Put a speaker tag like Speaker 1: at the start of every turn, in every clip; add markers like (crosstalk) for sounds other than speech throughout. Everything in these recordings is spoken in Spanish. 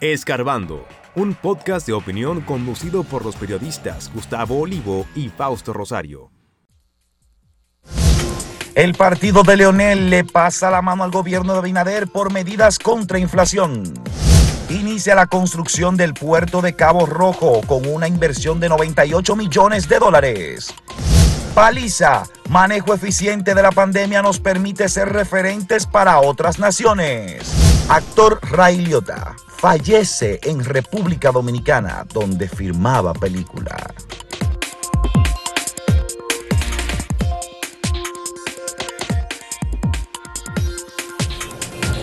Speaker 1: Escarbando, un podcast de opinión conducido por los periodistas Gustavo Olivo y Fausto Rosario.
Speaker 2: El partido de Leonel le pasa la mano al gobierno de Abinader por medidas contra inflación. Inicia la construcción del puerto de Cabo Rojo con una inversión de 98 millones de dólares. Paliza, manejo eficiente de la pandemia nos permite ser referentes para otras naciones. Actor Ray Liotta fallece en República Dominicana, donde firmaba película.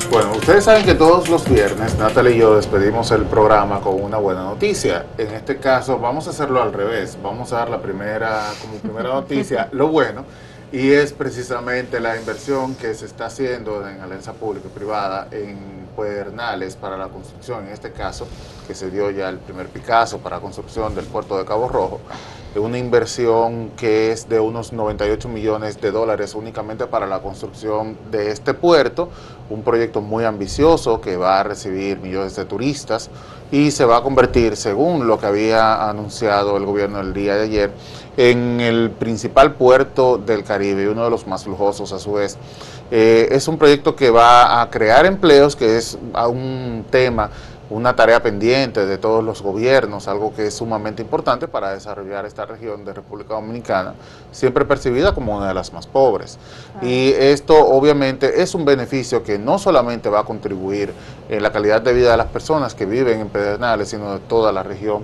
Speaker 3: Bueno, ustedes saben que todos los viernes Natalie y yo despedimos el programa con una buena noticia. En este caso vamos a hacerlo al revés. Vamos a dar la primera, como primera noticia, lo bueno, y es precisamente la inversión que se está haciendo en alianza pública y privada en Pedernales para la construcción, en este caso, que se dio ya el primer Picasso para la construcción del puerto de Cabo Rojo, una inversión que es de unos 98 millones de dólares únicamente para la construcción de este puerto, un proyecto muy ambicioso que va a recibir millones de turistas y se va a convertir, según lo que había anunciado el gobierno el día de ayer, en el principal puerto del Caribe y uno de los más lujosos a su vez. Eh, es un proyecto que va a crear empleos, que es un tema, una tarea pendiente de todos los gobiernos, algo que es sumamente importante para desarrollar esta región de República Dominicana, siempre percibida como una de las más pobres. Y esto obviamente es un beneficio que no solamente va a contribuir en la calidad de vida de las personas que viven en Pedernales, sino de toda la región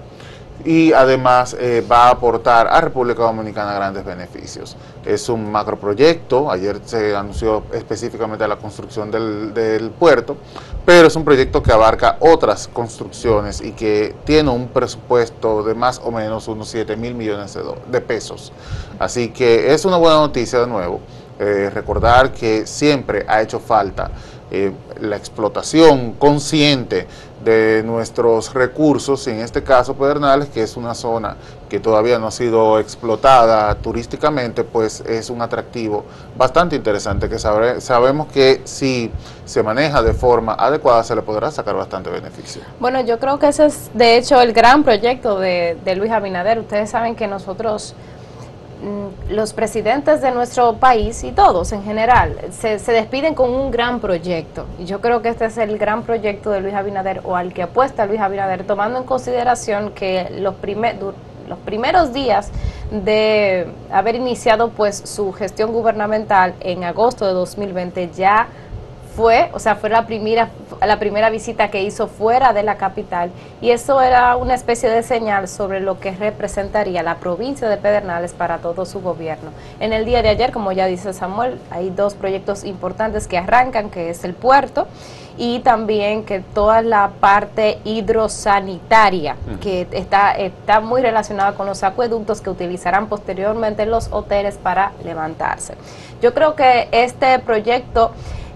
Speaker 3: y además eh, va a aportar a República Dominicana grandes beneficios. Es un macroproyecto, ayer se anunció específicamente la construcción del, puerto, pero es un proyecto que abarca otras construcciones y que tiene un presupuesto de más o menos unos 7 mil millones de, pesos. Así que es una buena noticia de nuevo. Eh, recordar que siempre ha hecho falta eh, la explotación consciente de nuestros recursos, en este caso Pedernales, que es una zona que todavía no ha sido explotada turísticamente, pues es un atractivo bastante interesante que sabemos que si se maneja de forma adecuada se le podrá sacar bastante beneficio.
Speaker 4: Bueno, yo creo que ese es de hecho el gran proyecto de, Luis Abinader. Ustedes saben que nosotros los presidentes de nuestro país y todos en general se, despiden con un gran proyecto. Y yo creo que este es el gran proyecto de Luis Abinader o al que apuesta Luis Abinader, tomando en consideración que los, los primeros días de haber iniciado pues su gestión gubernamental en agosto de 2020 ya fue, o sea, fue la primera, la primera visita que hizo fuera de la capital y eso era una especie de señal sobre lo que representaría la provincia de Pedernales para todo su gobierno. En el día de ayer, como ya dice Samuel, hay dos proyectos importantes que arrancan, que es el puerto y también que toda la parte hidrosanitaria que está, está muy relacionada con los acueductos que utilizarán posteriormente los hoteles para levantarse. Yo creo que este proyecto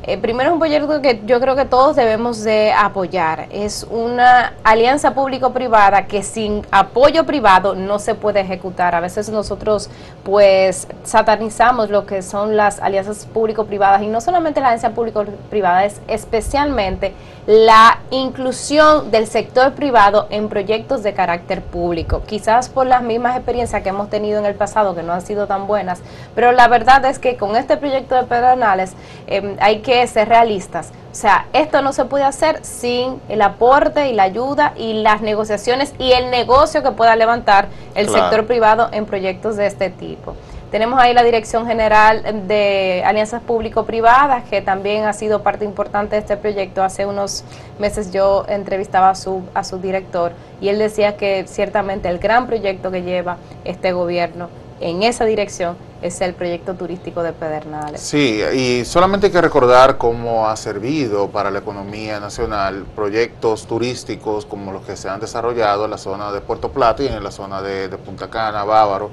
Speaker 4: eh, primero es un proyecto que yo creo que todos debemos de apoyar. Es una alianza público-privada que sin apoyo privado no se puede ejecutar. A veces nosotros pues satanizamos lo que son las alianzas público-privadas y no solamente la alianza público-privada, es especialmente la inclusión del sector privado en proyectos de carácter público. Quizás por las mismas experiencias que hemos tenido en el pasado que no han sido tan buenas, pero la verdad es que con este proyecto de Pedernales eh, hay que ser realistas. O sea, esto no se puede hacer sin el aporte y la ayuda y las negociaciones y el negocio que pueda levantar el sector privado en proyectos de este tipo. Tenemos ahí la Dirección General de Alianzas Público-Privadas, que también ha sido parte importante de este proyecto. Hace unos meses yo entrevistaba a su, a su director y él decía que ciertamente el gran proyecto que lleva este gobierno en esa dirección es el proyecto turístico de Pedernales.
Speaker 3: Sí, y solamente hay que recordar cómo ha servido para la economía nacional proyectos turísticos como los que se han desarrollado en la zona de Puerto Plata y en la zona de, Punta Cana, Bávaro.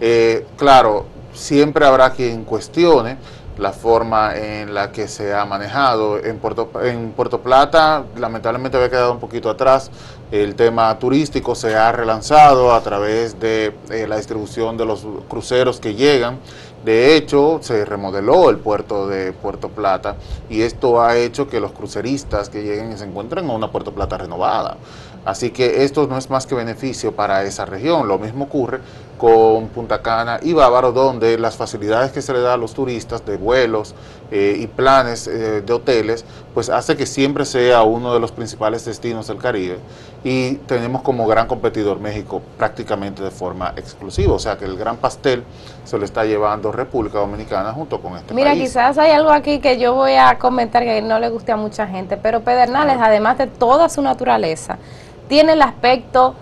Speaker 3: Eh, claro, siempre habrá quien cuestione la forma en la que se ha manejado. En Puerto, en Puerto Plata, lamentablemente había quedado un poquito atrás. El tema turístico se ha relanzado a través de eh, la distribución de los cruceros que llegan. De hecho, se remodeló el puerto de Puerto Plata y esto ha hecho que los cruceristas que lleguen se encuentren en una Puerto Plata renovada. Así que esto no es más que beneficio para esa región. Lo mismo ocurre con Punta Cana y Bávaro, donde las facilidades que se le da a los turistas de vuelos eh, y planes eh, de hoteles, pues hace que siempre sea uno de los principales destinos del Caribe. Y tenemos como gran competidor México prácticamente de forma exclusiva. O sea que el gran pastel se lo está llevando República Dominicana junto con este
Speaker 4: Mira,
Speaker 3: país.
Speaker 4: quizás hay algo aquí que yo voy a comentar que no le guste a mucha gente, pero Pedernales, además de toda su naturaleza, tiene el aspecto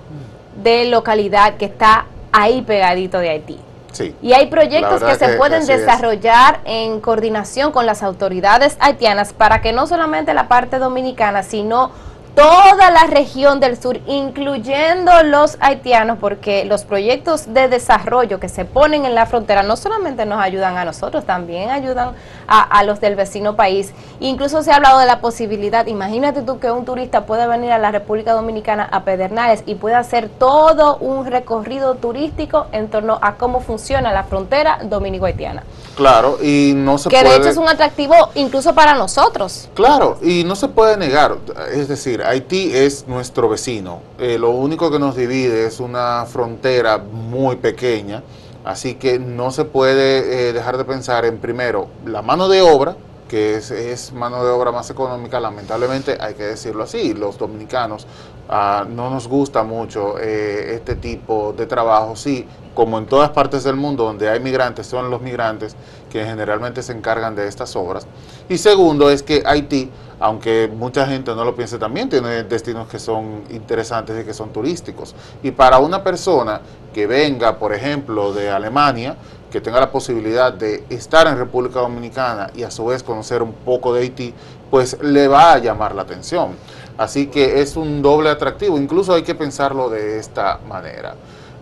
Speaker 4: de localidad que está ahí pegadito de Haití.
Speaker 3: Sí.
Speaker 4: Y hay proyectos que se
Speaker 3: que
Speaker 4: pueden
Speaker 3: es.
Speaker 4: desarrollar en coordinación con las autoridades haitianas para que no solamente la parte dominicana, sino toda la región del sur, incluyendo los haitianos, porque los proyectos de desarrollo que se ponen en la frontera no solamente nos ayudan a nosotros, también ayudan a, los del vecino país. Incluso se ha hablado de la posibilidad, imagínate tú que un turista puede venir a la República Dominicana a Pedernales y puede hacer todo un recorrido turístico en torno a cómo funciona la frontera dominico-haitiana.
Speaker 3: Claro, y no se
Speaker 4: Que
Speaker 3: puede...
Speaker 4: de hecho es un atractivo incluso para nosotros.
Speaker 3: Claro, y no se puede negar, es decir, Haití es nuestro vecino, Eh, lo único que nos divide es una frontera muy pequeña, así que no se puede eh, dejar de pensar en primero la mano de obra, que es, mano de obra más económica, lamentablemente hay que decirlo así, los dominicanos ah, no nos gusta mucho eh, este tipo de trabajo, sí, como en todas partes del mundo donde hay migrantes, son los migrantes que generalmente se encargan de estas obras. Y segundo es que Haití, aunque mucha gente no lo piense también, tiene destinos que son interesantes y que son turísticos. Y para una persona que venga, por ejemplo, de Alemania, que tenga la posibilidad de estar en República Dominicana y a su vez conocer un poco de Haití, pues le va a llamar la atención. Así que es un doble atractivo, incluso hay que pensarlo de esta manera.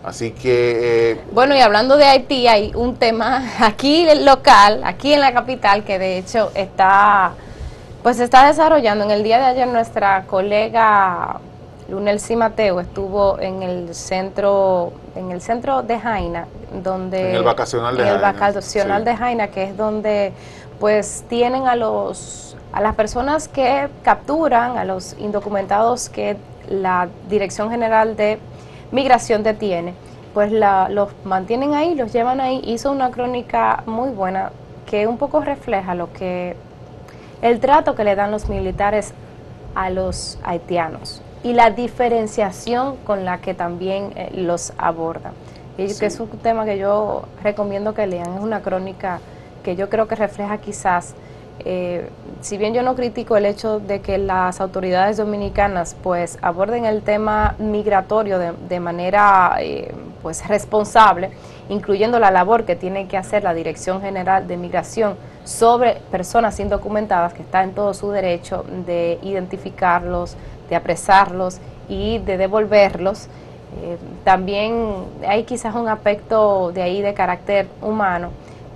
Speaker 3: Así que... eh,
Speaker 4: Bueno, y hablando de Haití, hay un tema (laughs) aquí local, aquí en la capital, que de hecho está, pues está desarrollando. En el día de ayer nuestra colega Lunelsi Mateo estuvo en el centro, en el centro de Jaina, donde
Speaker 3: En el vacacional de
Speaker 4: en el
Speaker 3: Jaina,
Speaker 4: vacacional
Speaker 3: sí.
Speaker 4: de Jaina, que es donde pues tienen a los a las personas que capturan, a los indocumentados que la Dirección General de Migración detiene, pues la- los mantienen ahí, los llevan ahí. Hizo una crónica muy buena que un poco refleja lo que el trato que le dan los militares a los haitianos y la diferenciación con la que también eh, los abordan. Y
Speaker 3: Sí.
Speaker 4: que es un tema que yo recomiendo que lean, es una crónica que yo creo que refleja quizás, eh, si bien yo no critico el hecho de que las autoridades dominicanas pues aborden el tema migratorio de, de manera eh, pues responsable, incluyendo la labor que tiene que hacer la Dirección General de Migración sobre personas indocumentadas, que está en todo su derecho de identificarlos, de apresarlos y de devolverlos. Eh, también hay quizás un aspecto de ahí de carácter humano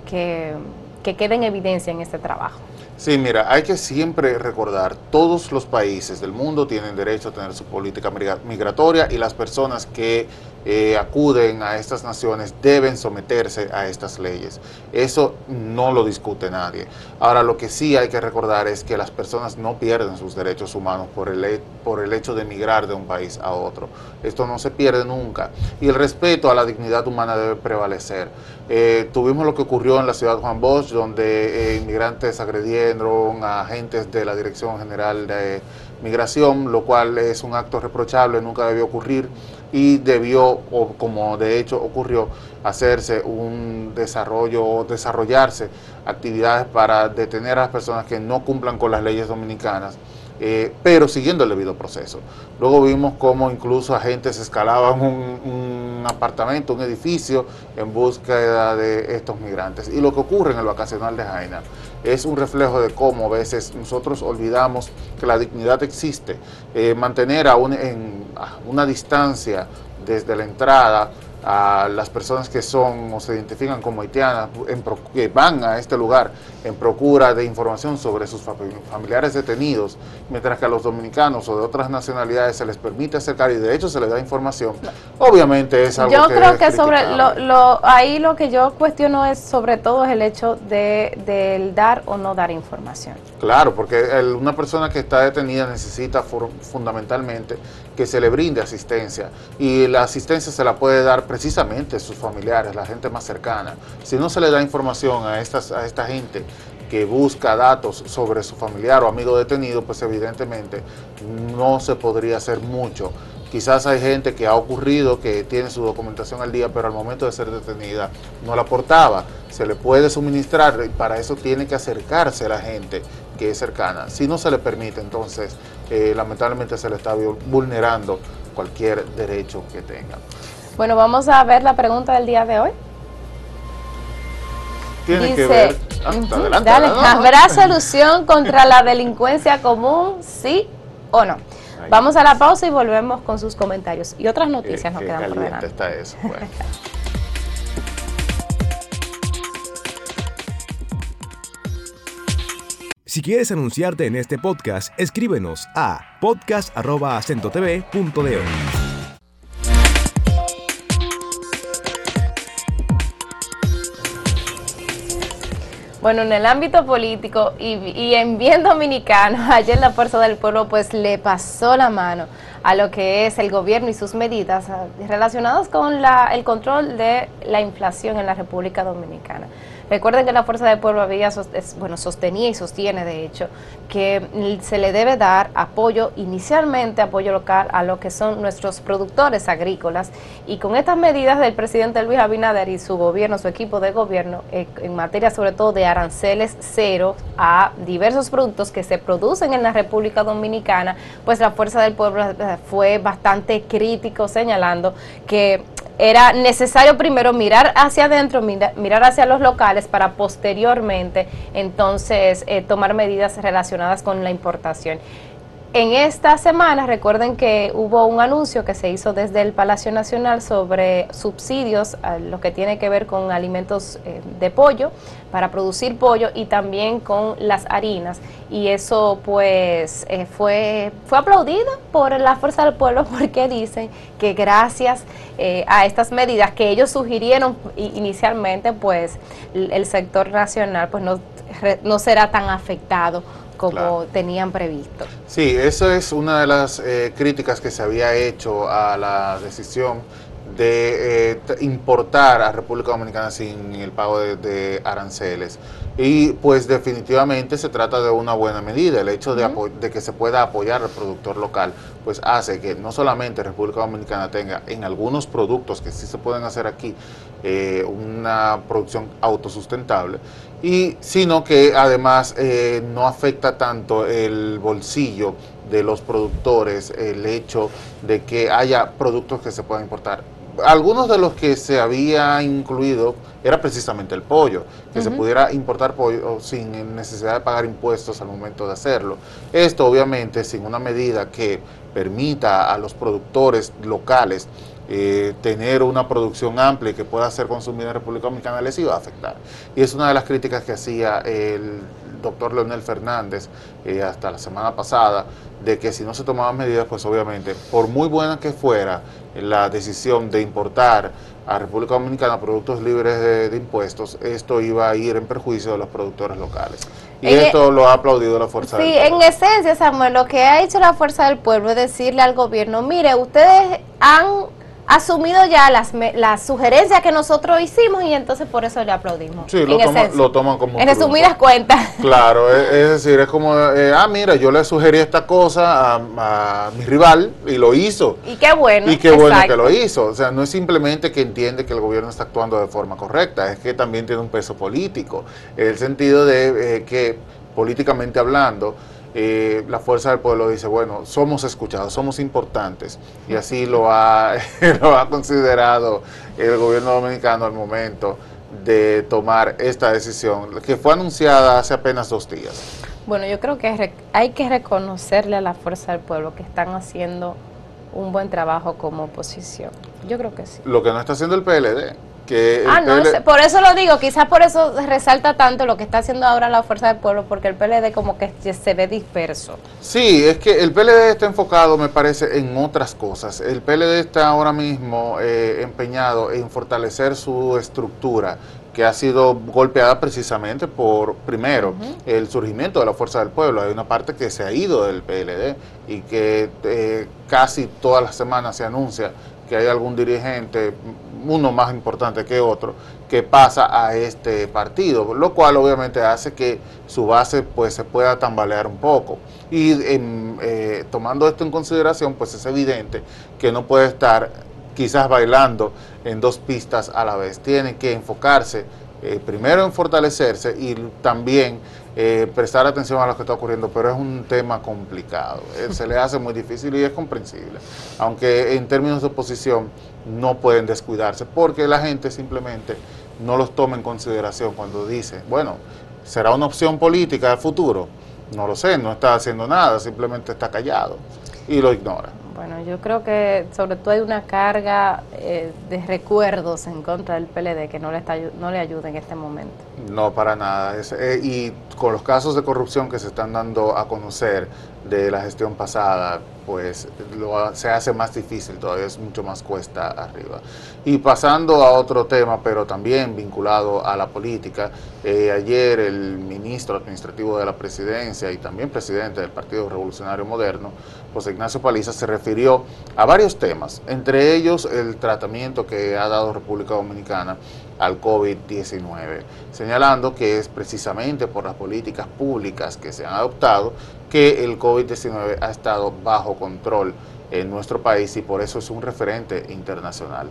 Speaker 4: que, que en evidencia en este trabajo.
Speaker 3: Sí, mira, hay que siempre recordar, todos los países del mundo tienen derecho a tener su política migra- migratoria y las personas que eh, acuden a estas naciones deben someterse a estas leyes. Eso no lo discute nadie. Ahora, lo que sí hay que recordar es que las personas no pierden sus derechos humanos por el, por el hecho de emigrar de un país a otro. Esto no se pierde nunca. Y el respeto a la dignidad humana debe prevalecer. Eh, tuvimos lo que ocurrió en la ciudad de Juan Bosch, donde eh, inmigrantes agredieron a agentes de la Dirección General de Migración, lo cual es un acto reprochable, nunca debió ocurrir y debió, o como de hecho ocurrió, hacerse un desarrollo o desarrollarse actividades para detener a las personas que no cumplan con las leyes dominicanas. Eh, pero siguiendo el debido proceso. Luego vimos cómo incluso agentes escalaban un, un apartamento, un edificio, en búsqueda de estos migrantes. Y lo que ocurre en el vacacional de Jaina es un reflejo de cómo a veces nosotros olvidamos que la dignidad existe. Eh, mantener a una distancia desde la entrada a las personas que son o se identifican como haitianas, que van a este lugar en procura de información sobre sus familiares detenidos, mientras que a los dominicanos o de otras nacionalidades se les permite acercar y de hecho se les da información, obviamente es algo
Speaker 4: yo
Speaker 3: que
Speaker 4: creo que sobre lo, ahí lo que yo cuestiono es sobre todo es el hecho de del dar o no dar información.
Speaker 3: Claro, porque una persona que está detenida necesita fundamentalmente que se le brinde asistencia y la asistencia se la puede dar precisamente sus familiares, la gente más cercana. Si no se le da información a, estas, a esta gente que busca datos sobre su familiar o amigo detenido, pues evidentemente no se podría hacer mucho. Quizás hay gente que ha ocurrido que tiene su documentación al día, pero al momento de ser detenida no la aportaba. Se le puede suministrar y para eso tiene que acercarse a la gente que es cercana. Si no se le permite, entonces eh, lamentablemente se le está vulnerando cualquier derecho que tenga.
Speaker 4: Bueno, vamos a ver la pregunta del día de hoy.
Speaker 3: Tiene que ver.
Speaker 4: Ah, dale, ¿Habrá solución contra la delincuencia común? ¿Sí o no? Vamos a la pausa y volvemos con sus comentarios. Y otras noticias nos quedan por delante.
Speaker 3: está eso. (laughs)
Speaker 1: Si quieres anunciarte en este podcast, escríbenos a podcast.acentotv.de.
Speaker 4: Bueno, en el ámbito político y, en bien dominicano, (laughs) ayer la Fuerza del Pueblo pues le pasó la mano a lo que es el gobierno y sus medidas ah, relacionadas con la, el control de la inflación en la República Dominicana. Recuerden que la Fuerza del Pueblo había, bueno, sostenía y sostiene, de hecho, que se le debe dar apoyo, inicialmente apoyo local, a lo que son nuestros productores agrícolas. Y con estas medidas del presidente Luis Abinader y su gobierno, su equipo de gobierno, eh, en materia sobre todo de aranceles cero a diversos productos que se producen en la República Dominicana, pues la Fuerza del Pueblo eh, fue bastante crítico señalando que era necesario primero mirar hacia adentro, mirar hacia los locales para posteriormente entonces eh, tomar medidas relacionadas con la importación. En esta semana recuerden que hubo un anuncio que se hizo desde el Palacio Nacional sobre subsidios a lo que tiene que ver con alimentos eh, de pollo para producir pollo y también con las harinas. Y eso pues eh, fue fue aplaudido por la fuerza del pueblo (laughs) porque dicen que gracias eh, a estas medidas que ellos sugirieron inicialmente pues el sector nacional pues no, no será tan afectado como tenían previsto.
Speaker 3: Sí, eso es una de las eh, críticas que se había hecho a la decisión de eh, importar a República Dominicana sin el pago de, aranceles. Y pues definitivamente se trata de una buena medida. El hecho de, de, que se pueda apoyar al productor local, pues hace que no solamente República Dominicana tenga en algunos productos que sí se pueden hacer aquí eh, una producción autosustentable, y sino que además eh, no afecta tanto el bolsillo de los productores el hecho de que haya productos que se puedan importar algunos de los que se había incluido era precisamente el pollo, que se pudiera importar pollo sin necesidad de pagar impuestos al momento de hacerlo. Esto obviamente sin una medida que permita a los productores locales eh, tener una producción amplia y que pueda ser consumida en República Dominicana les iba a afectar. Y es una de las críticas que hacía el doctor Leonel Fernández eh, hasta la semana pasada, de que si no se tomaban medidas, pues obviamente, por muy buena que fuera la decisión de importar a República Dominicana productos libres de, impuestos, esto iba a ir en perjuicio de los productores locales. Y esto lo ha aplaudido la Fuerza
Speaker 4: del
Speaker 3: Pueblo.
Speaker 4: Sí, en esencia, Samuel, lo que ha hecho la Fuerza del Pueblo es decirle al gobierno, mire, ustedes han asumido ya las, las sugerencias que nosotros hicimos y entonces por eso le aplaudimos.
Speaker 3: Sí, lo, lo toman como...
Speaker 4: En resumidas cuentas.
Speaker 3: Claro, es, decir, es como, eh, ah, mira, yo le sugerí esta cosa a, mi rival y lo hizo.
Speaker 4: Y qué bueno.
Speaker 3: Y qué bueno que lo hizo. O sea, no es simplemente que entiende que el gobierno está actuando de forma correcta, es que también tiene un peso político, en el sentido de eh, que políticamente hablando, eh, la fuerza del pueblo dice, bueno, somos escuchados, somos importantes, y así lo ha, (laughs) lo ha considerado el gobierno dominicano al momento de tomar esta decisión, que fue anunciada hace apenas dos días.
Speaker 4: Bueno, yo creo que hay que reconocerle a la fuerza del pueblo que están haciendo un buen trabajo como oposición. Yo creo que sí.
Speaker 3: Lo que no está haciendo el PLD. Que
Speaker 4: Ah, no, por eso lo digo, quizás por eso resalta tanto lo que está haciendo ahora la Fuerza del Pueblo, porque el PLD como que se ve disperso.
Speaker 3: Sí, es que el PLD está enfocado, me parece, en otras cosas. El PLD está ahora mismo eh, empeñado en fortalecer su estructura, que ha sido golpeada precisamente por, primero, el surgimiento de la Fuerza del Pueblo. Hay una parte que se ha ido del PLD y que eh, casi todas las semanas se anuncia que hay algún dirigente, uno más importante que otro, que pasa a este partido, lo cual obviamente hace que su base pues se pueda tambalear un poco. Y eh, tomando esto en consideración, pues es evidente que no puede estar quizás bailando en dos pistas a la vez. Tiene que enfocarse eh, primero en fortalecerse y también eh, prestar atención a lo que está ocurriendo, pero es un tema complicado. Eh, se le hace muy difícil y es comprensible. Aunque en términos de oposición no pueden descuidarse, porque la gente simplemente no los toma en consideración cuando dice, bueno, ¿será una opción política del futuro? No lo sé, no está haciendo nada, simplemente está callado y lo ignora.
Speaker 4: Bueno, yo creo que sobre todo hay una carga eh, de recuerdos en contra del PLD que no le, está, no le ayuda en este momento.
Speaker 3: No, para nada. Eh, y con los casos de corrupción que se están dando a conocer de la gestión pasada, pues lo se hace más difícil, todavía es mucho más cuesta arriba. Y pasando a otro tema, pero también vinculado a la política, eh, ayer el ministro administrativo de la presidencia y también presidente del Partido Revolucionario Moderno, José Ignacio Paliza, se refirió a varios temas, entre ellos el tratamiento que ha dado República Dominicana al COVID-19, señalando que es precisamente por las políticas públicas que se han adoptado que el COVID-19 ha estado bajo control en nuestro país y por eso es un referente internacional.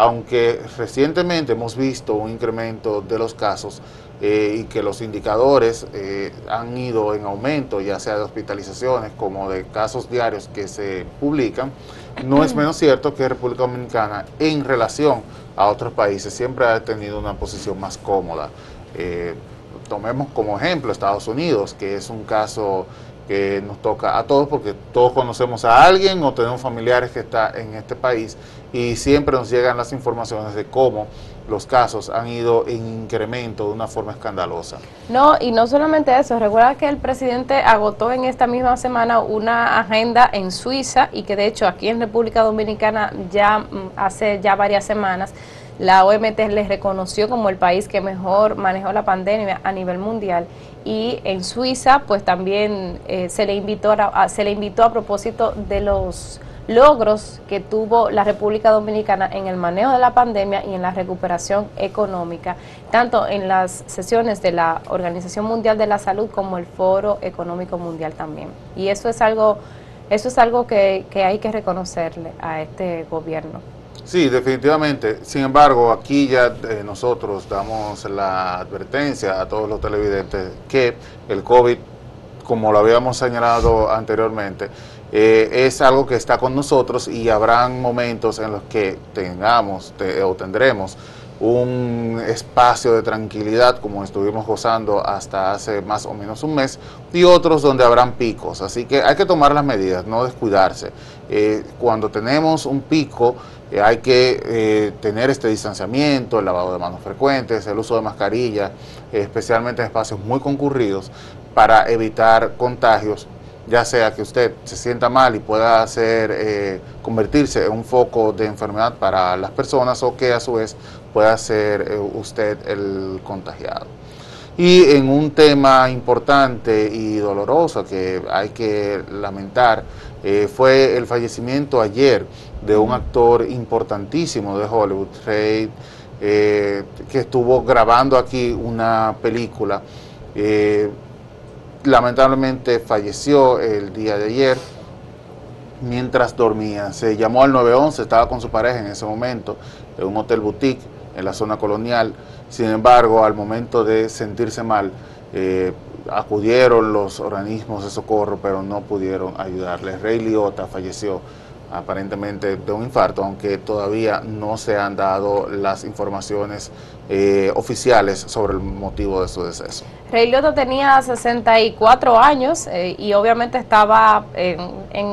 Speaker 3: Aunque recientemente hemos visto un incremento de los casos eh, y que los indicadores eh, han ido en aumento, ya sea de hospitalizaciones como de casos diarios que se publican, no es menos cierto que República Dominicana en relación a otros países siempre ha tenido una posición más cómoda. Eh, tomemos como ejemplo Estados Unidos, que es un caso que nos toca a todos porque todos conocemos a alguien o tenemos familiares que está en este país y siempre nos llegan las informaciones de cómo los casos han ido en incremento de una forma escandalosa.
Speaker 4: No, y no solamente eso, recuerda que el presidente agotó en esta misma semana una agenda en Suiza y que de hecho aquí en República Dominicana ya mm, hace ya varias semanas la OMT les reconoció como el país que mejor manejó la pandemia a nivel mundial y en Suiza pues también eh, se le invitó a, a- se le invitó a propósito de los logros que tuvo la República Dominicana en el manejo de la pandemia y en la recuperación económica, tanto en las sesiones de la Organización Mundial de la Salud como el Foro Económico Mundial también. Y eso es algo, eso es algo que, que hay que reconocerle a este gobierno.
Speaker 3: Sí, definitivamente. Sin embargo, aquí ya eh, nosotros damos la advertencia a todos los televidentes que el COVID, como lo habíamos señalado anteriormente, eh, es algo que está con nosotros y habrán momentos en los que tengamos te- o tendremos un espacio de tranquilidad como estuvimos gozando hasta hace más o menos un mes y otros donde habrán picos. Así que hay que tomar las medidas, no descuidarse. Eh, cuando tenemos un pico eh, hay que eh, tener este distanciamiento, el lavado de manos frecuentes, el uso de mascarilla, eh, especialmente en espacios muy concurridos para evitar contagios ya sea que usted se sienta mal y pueda hacer, convertirse en un foco de enfermedad para las personas o que a su vez pueda ser usted el contagiado. Y en un tema importante y doloroso que hay que lamentar, fue el fallecimiento ayer de un actor importantísimo de Hollywood, Reid, eh, que estuvo grabando aquí una película. eh, lamentablemente falleció el día de ayer mientras dormía. Se llamó al 911, estaba con su pareja en ese momento en un hotel boutique en la zona colonial. Sin embargo, al momento de sentirse mal, eh, acudieron los organismos de socorro, pero no pudieron ayudarle. Rey Liotta falleció aparentemente de un infarto, aunque todavía no se han dado las informaciones eh, oficiales sobre el motivo de su deceso.
Speaker 4: Rey Liotta tenía 64 años eh, y obviamente estaba en,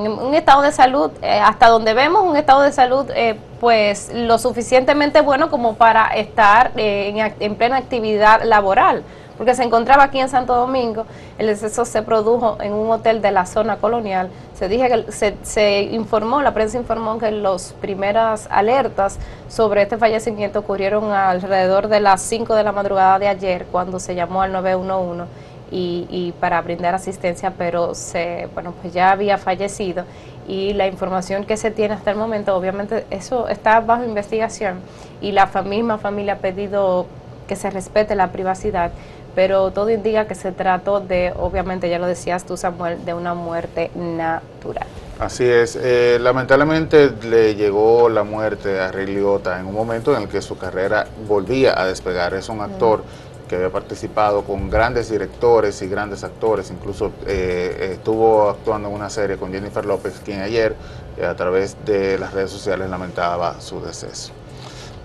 Speaker 4: un estado de salud, eh, hasta donde vemos un estado de salud eh, pues lo suficientemente bueno como para estar en plena actividad laboral porque se encontraba aquí en Santo Domingo, el deceso se produjo en un hotel de la zona colonial. Se dije que se, informó, la prensa informó que las primeras alertas sobre este fallecimiento ocurrieron alrededor de las 5 de la madrugada de ayer, cuando se llamó al 911 y, y para brindar asistencia, pero se, bueno, pues ya había fallecido y la información que se tiene hasta el momento, obviamente eso está bajo investigación y la misma familia ha pedido que se respete la privacidad pero todo indica que se trató de, obviamente ya lo decías tú Samuel, de una muerte natural.
Speaker 3: Así es, eh, lamentablemente le llegó la muerte a Ray Liotta en un momento en el que su carrera volvía a despegar. Es un actor que había participado con grandes directores y grandes actores, incluso eh, estuvo actuando en una serie con Jennifer López, quien ayer eh, a través de las redes sociales lamentaba su deceso.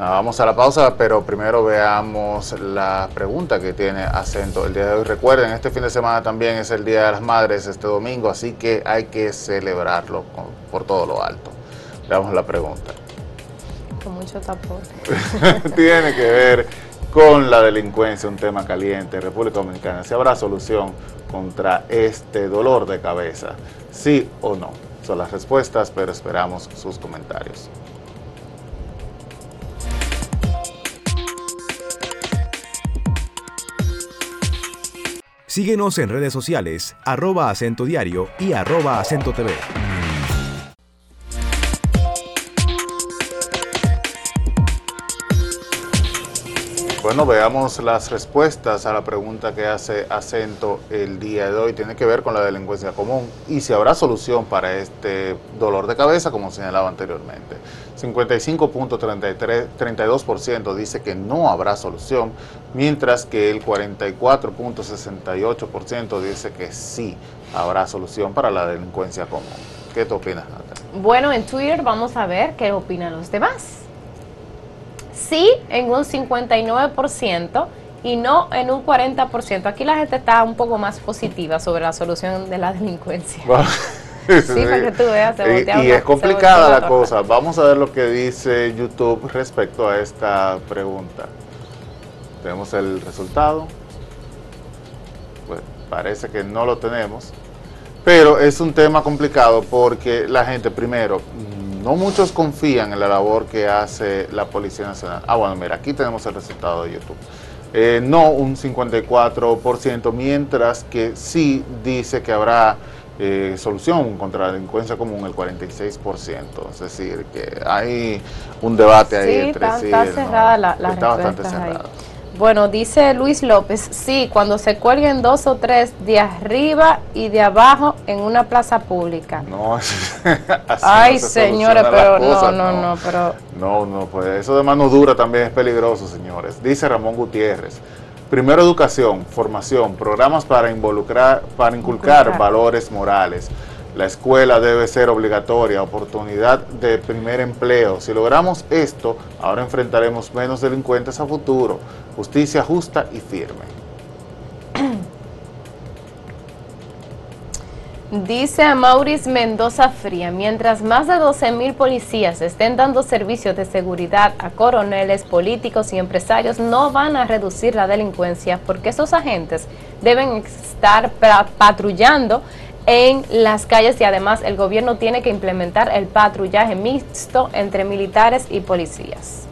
Speaker 3: Vamos a la pausa, pero primero veamos la pregunta que tiene acento el día de hoy. Recuerden, este fin de semana también es el Día de las Madres, este domingo, así que hay que celebrarlo por todo lo alto. Veamos la pregunta.
Speaker 4: Con mucho tapón. (laughs)
Speaker 3: tiene que ver con la delincuencia, un tema caliente en República Dominicana. ¿Si habrá solución contra este dolor de cabeza? ¿Sí o no? Son las respuestas, pero esperamos sus comentarios.
Speaker 1: Síguenos en redes sociales, arroba acento diario y arroba acento TV.
Speaker 3: Bueno, veamos las respuestas a la pregunta que hace acento el día de hoy. Tiene que ver con la delincuencia común y si habrá solución para este dolor de cabeza, como señalaba anteriormente. 55.32% dice que no habrá solución, mientras que el 44.68% dice que sí habrá solución para la delincuencia común. ¿Qué te opinas, Natalia?
Speaker 4: Bueno, en Twitter vamos a ver qué opinan los demás. Sí, en un 59% y no en un 40%. Aquí la gente está un poco más positiva sobre la solución de la delincuencia. (laughs)
Speaker 3: sí, para que tú veas, (laughs) y, y es complicada la cosa. Vamos a ver lo que dice YouTube respecto a esta pregunta. Tenemos el resultado. Pues parece que no lo tenemos. Pero es un tema complicado porque la gente, primero, no muchos confían en la labor que hace la Policía Nacional. Ah, bueno, mira, aquí tenemos el resultado de YouTube. Eh, no un 54%, mientras que sí dice que habrá eh, solución contra la delincuencia común el 46%. Es decir, que hay un debate ahí entre
Speaker 4: sí. Está cerrada la, está bastante cerrada. Bueno, dice Luis López, sí, cuando se cuelguen dos o tres de arriba y de abajo en una plaza pública.
Speaker 3: No, (laughs)
Speaker 4: así Ay, señores, pero no, no, no, pero...
Speaker 3: No, no, pues eso de mano dura también es peligroso, señores. Dice Ramón Gutiérrez. Primero educación, formación, programas para involucrar, para inculcar valores morales. La escuela debe ser obligatoria, oportunidad de primer empleo. Si logramos esto, ahora enfrentaremos menos delincuentes a futuro. Justicia justa y firme. (clears throat)
Speaker 4: Dice Maurice Mendoza Fría, mientras más de 12 mil policías estén dando servicios de seguridad a coroneles, políticos y empresarios, no van a reducir la delincuencia porque esos agentes deben estar patrullando en las calles y además el gobierno tiene que implementar el patrullaje mixto entre militares y policías.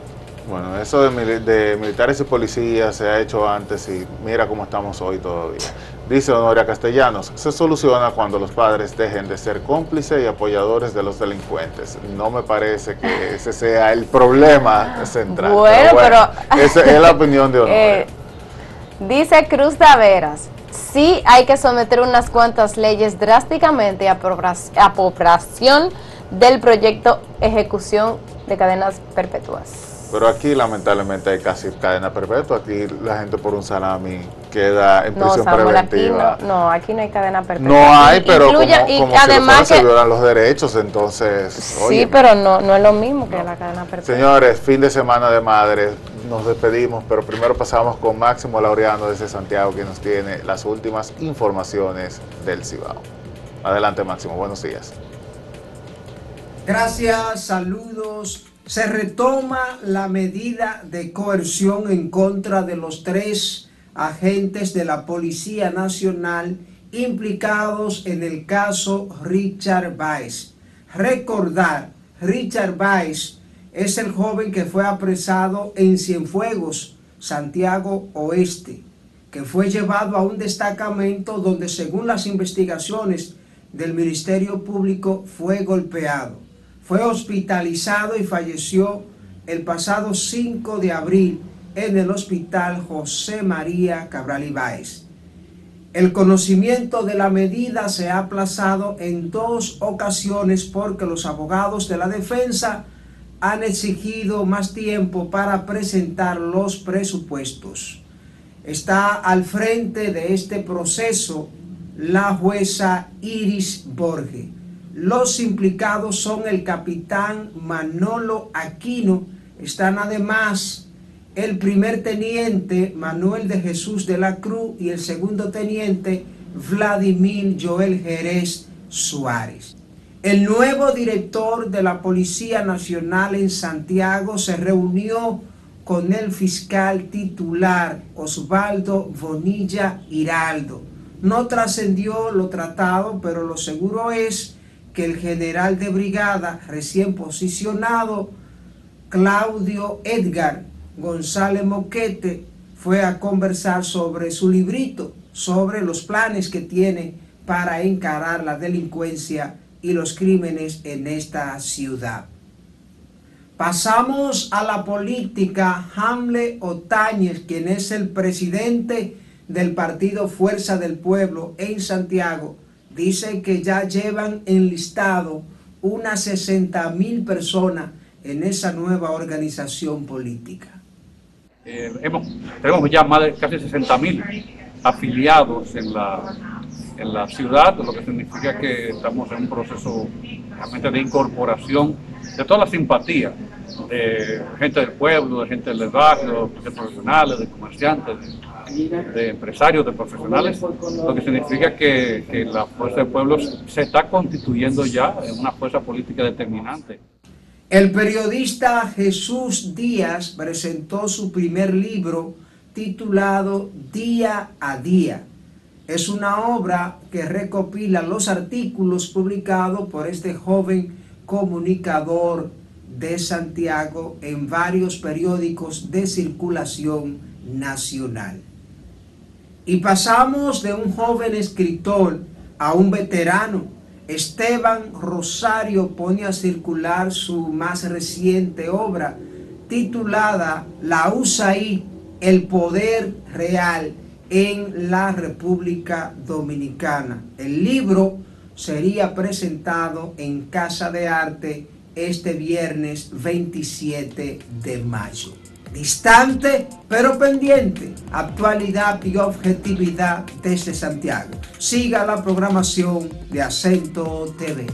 Speaker 3: Bueno, eso de, militares y policías se ha hecho antes y mira cómo estamos hoy todavía. Dice Honoria Castellanos, se soluciona cuando los padres dejen de ser cómplices y apoyadores de los delincuentes. No me parece que ese sea el problema central.
Speaker 4: Bueno, pero...
Speaker 3: esa es la opinión de (laughs) Honoria. Eh,
Speaker 4: dice Cruz Taveras, sí hay que someter unas cuantas leyes drásticamente a aprobación del proyecto ejecución de cadenas perpetuas.
Speaker 3: Pero aquí lamentablemente hay casi cadena perpetua. Aquí la gente por un salami queda en prisión preventiva.
Speaker 4: Aquí no, no, aquí no hay cadena perpetua.
Speaker 3: No hay, pero como, y además se violan los derechos, entonces...
Speaker 4: Sí, pero no, no es lo mismo que la cadena perpetua.
Speaker 3: Señores, fin de semana de madres. Nos despedimos, pero primero pasamos con Máximo Laureano desde Santiago, que nos tiene las últimas informaciones del Cibao. Adelante Máximo, buenos días.
Speaker 5: Gracias, saludos. Se retoma la medida de coerción en contra de los tres agentes de la Policía Nacional implicados en el caso Richard Weiss. Recordar, Richard Weiss es el joven que fue apresado en Cienfuegos, Santiago Oeste, que fue llevado a un destacamento donde según las investigaciones del Ministerio Público fue golpeado fue hospitalizado y falleció el pasado 5 de abril en el Hospital José María Cabral Ibáez. El conocimiento de la medida se ha aplazado en dos ocasiones porque los abogados de la defensa han exigido más tiempo para presentar los presupuestos. Está al frente de este proceso la jueza Iris Borges los implicados son el capitán Manolo Aquino, están además el primer teniente Manuel de Jesús de la Cruz y el segundo teniente Vladimir Joel Jerez Suárez. El nuevo director de la Policía Nacional en Santiago se reunió con el fiscal titular Osvaldo Bonilla Hiraldo. No trascendió lo tratado, pero lo seguro es que el general de brigada recién posicionado, Claudio Edgar González Moquete, fue a conversar sobre su librito, sobre los planes que tiene para encarar la delincuencia y los crímenes en esta ciudad. Pasamos a la política. Hamle Otañez, quien es el presidente del partido Fuerza del Pueblo en Santiago, dice que ya llevan enlistado unas 60 mil personas en esa nueva organización política.
Speaker 6: Eh, tenemos ya más de casi 60 mil afiliados en la, en la ciudad, lo que significa que estamos en un proceso realmente de incorporación de toda la simpatía de gente del pueblo, de gente del barrio, de profesionales, de comerciantes, de, empresarios, de profesionales, lo que significa que, la Fuerza de Pueblos se está constituyendo ya en una fuerza política determinante.
Speaker 5: El periodista Jesús Díaz presentó su primer libro titulado Día a Día. Es una obra que recopila los artículos publicados por este joven comunicador de Santiago en varios periódicos de circulación nacional. Y pasamos de un joven escritor a un veterano. Esteban Rosario pone a circular su más reciente obra titulada La USAID, el poder real en la República Dominicana. El libro sería presentado en Casa de Arte este viernes 27 de mayo distante pero pendiente, actualidad y objetividad desde Santiago. Siga la programación de Acento TV.